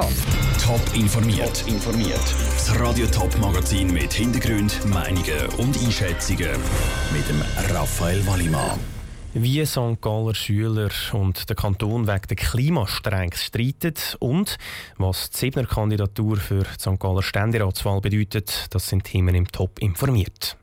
Top informiert. informiert. Das Radio Top Magazin mit Hintergrund, Meinungen und Einschätzungen mit dem Raphael Wallimann. Wie St. Galler Schüler und der Kanton wegen der Klimastreiks streiten und was die Siebner Kandidatur für die St. Galler Ständeratswahl bedeutet, das sind Themen im Top informiert.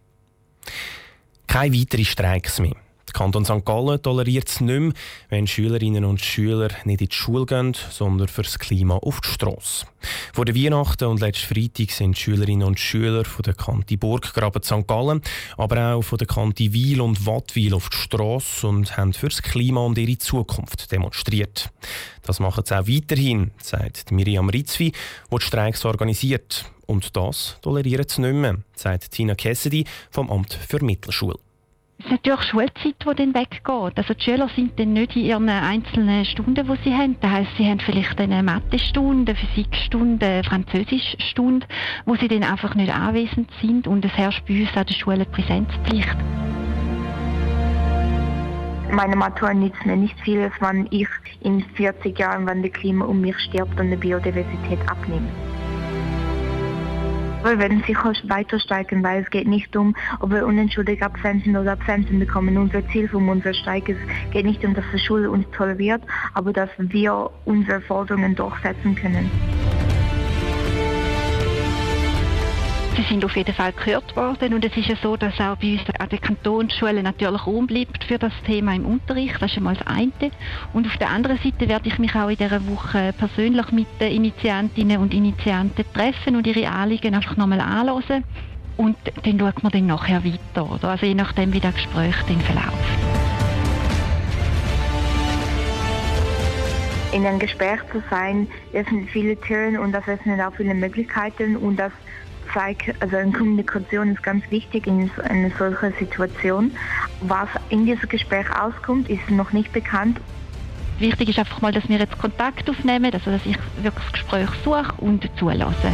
Keine weiteren Streiks mehr. Kanton St. Gallen toleriert es nicht mehr, wenn Schülerinnen und Schüler nicht in die Schule gehen, sondern fürs Klima auf die Strasse. Vor der Weihnachten und letzten Freitag sind Schülerinnen und Schüler von der Kante Burggraben St. Gallen, aber auch von der Kante Wiel und Wattwil auf die Strasse und haben fürs Klima und ihre Zukunft demonstriert. Das machen sie auch weiterhin, sagt Miriam Ritzvi, die die Streiks organisiert. Und das tolerieren sie nicht mehr, sagt Tina Cassidy vom Amt für Mittelschule. Es ist natürlich Schulzeit, die dann weggeht. Also die Schüler sind dann nicht in ihren einzelnen Stunden, die sie haben. Das heisst, sie haben vielleicht eine Mathestunde, Physikstunde, Französischstunde, wo sie dann einfach nicht anwesend sind und es herrscht bei uns an der Schule Präsenzpflicht. Meine Matur nützt mir nicht viel, wenn ich in 40 Jahren, wenn das Klima um mich stirbt und die Biodiversität abnimmt. Wir werden sicher weiter steigen, weil es geht nicht um, ob wir unentschuldigt Absenten oder Absenten bekommen. Unser Ziel von unserer Streik ist, geht nicht um, dass die Schule uns toleriert, aber dass wir unsere Forderungen durchsetzen können. Sind auf jeden Fall gehört worden und es ist ja so, dass auch bei uns an den Kantonsschulen natürlich Raum bleibt für das Thema im Unterricht. Das ist einmal das eine. Und auf der anderen Seite werde ich mich auch in dieser Woche persönlich mit den Initiantinnen und Initianten treffen und ihre Anliegen einfach nochmal anhören. Und dann schaut man dann nachher weiter, oder? also je nachdem, wie das Gespräch dann verläuft. In einem Gespräch zu sein, öffnet viele Türen und das öffnet auch viele Möglichkeiten und das also eine Kommunikation ist ganz wichtig in einer solchen Situation. Was in diesem Gespräch auskommt, ist noch nicht bekannt. Wichtig ist einfach mal, dass wir jetzt Kontakt aufnehmen, also dass ich wirklich das Gespräch suche und zulasse.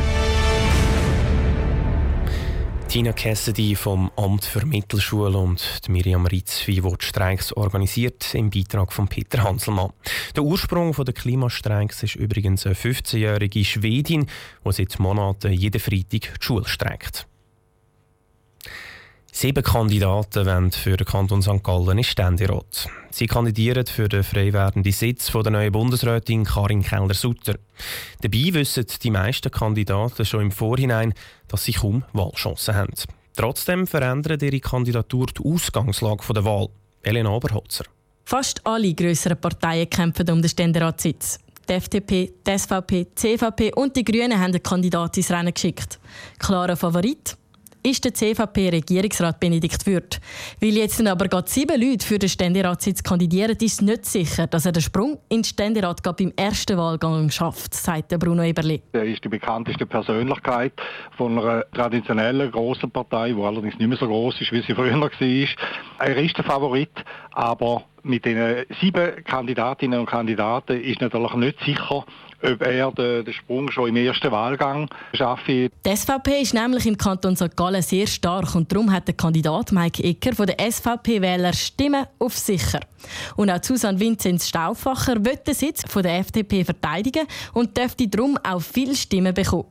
Tina Cassidy vom Amt für Mittelschule und Miriam Ritzvi, die die Streiks organisiert, im Beitrag von Peter Hanselmann. Der Ursprung der Klimastreiks ist übrigens eine 15-jährige Schwedin, die seit Monaten jeden Freitag die Schule streikt. Sieben Kandidaten wollen für den Kanton St. Gallen in Ständerat. Sie kandidieren für den frei werdenden Sitz der neuen Bundesrätin Karin Keller-Sutter. Dabei wissen die meisten Kandidaten schon im Vorhinein, dass sie kaum Wahlchancen haben. Trotzdem verändert ihre Kandidatur die Ausgangslage der Wahl. Elena Oberholzer. Fast alle grösseren Parteien kämpfen um den Ständeratssitz. Die FDP, die SVP, die CVP und die Grünen haben den Kandidat ins Rennen geschickt. Klarer Favorit ist der CVP-Regierungsrat Benedikt Würth. Weil jetzt aber gerade sieben Leute für den Ständeratssitz kandidieren, ist nicht sicher, dass er den Sprung in den Ständerat beim ersten Wahlgang schafft, sagt Bruno Eberli. Er ist die bekannteste Persönlichkeit von einer traditionellen grossen Partei, die allerdings nicht mehr so groß ist, wie sie früher war. Er ist der Favorit, aber mit den sieben Kandidatinnen und Kandidaten ist natürlich nicht sicher, ob er den, den Sprung schon im ersten Wahlgang schafft. Die SVP ist nämlich im Kanton St. Gallen sehr stark und darum hat der Kandidat Mike Ecker von der SVP-Wähler Stimmen auf sicher. Und auch Susanne Vinzenz Stauffacher wird den Sitz von der FDP verteidigen und dürfte darum auch viele Stimmen bekommen.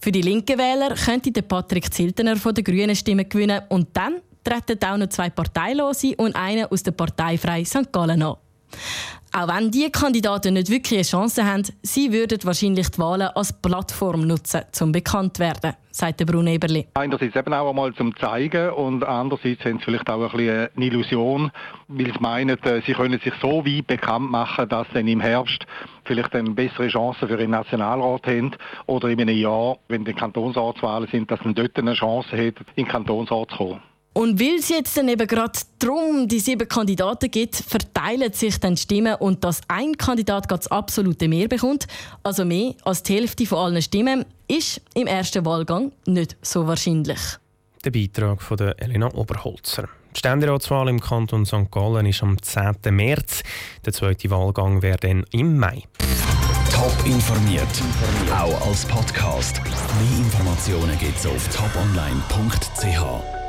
Für die linken Wähler könnte der Patrick Ziltener von den Grünen Stimmen gewinnen und dann treten auch noch zwei Parteilose und einer aus der Partei Frei St. Gallen an. Auch wenn diese Kandidaten nicht wirklich eine Chance haben, sie würden wahrscheinlich die Wahlen als Plattform nutzen, um bekannt zu werden, sagt Bruno Eberli. Einerseits eben auch einmal zum Zeigen und andererseits haben sie vielleicht auch ein bisschen eine Illusion, weil sie meinen, äh, sie können sich so weit bekannt machen, dass sie dann im Herbst vielleicht eine bessere Chance für den Nationalrat haben oder in einem Jahr, wenn die Kantonsratswahlen sind, dass sie dort eine Chance haben, in den Kantonsrat zu kommen. Und weil es jetzt dann eben gerade darum die sieben Kandidaten gibt, verteilen sich dann Stimmen und dass ein Kandidat das absolute Mehr bekommt, also mehr als die Hälfte von allen Stimmen, ist im ersten Wahlgang nicht so wahrscheinlich. Der Beitrag von der Elena Oberholzer. Die Ständeratswahl im Kanton St. Gallen ist am 10. März. Der zweite Wahlgang wäre dann im Mai. Top informiert, auch als Podcast. Mehr Informationen gibt es auf toponline.ch.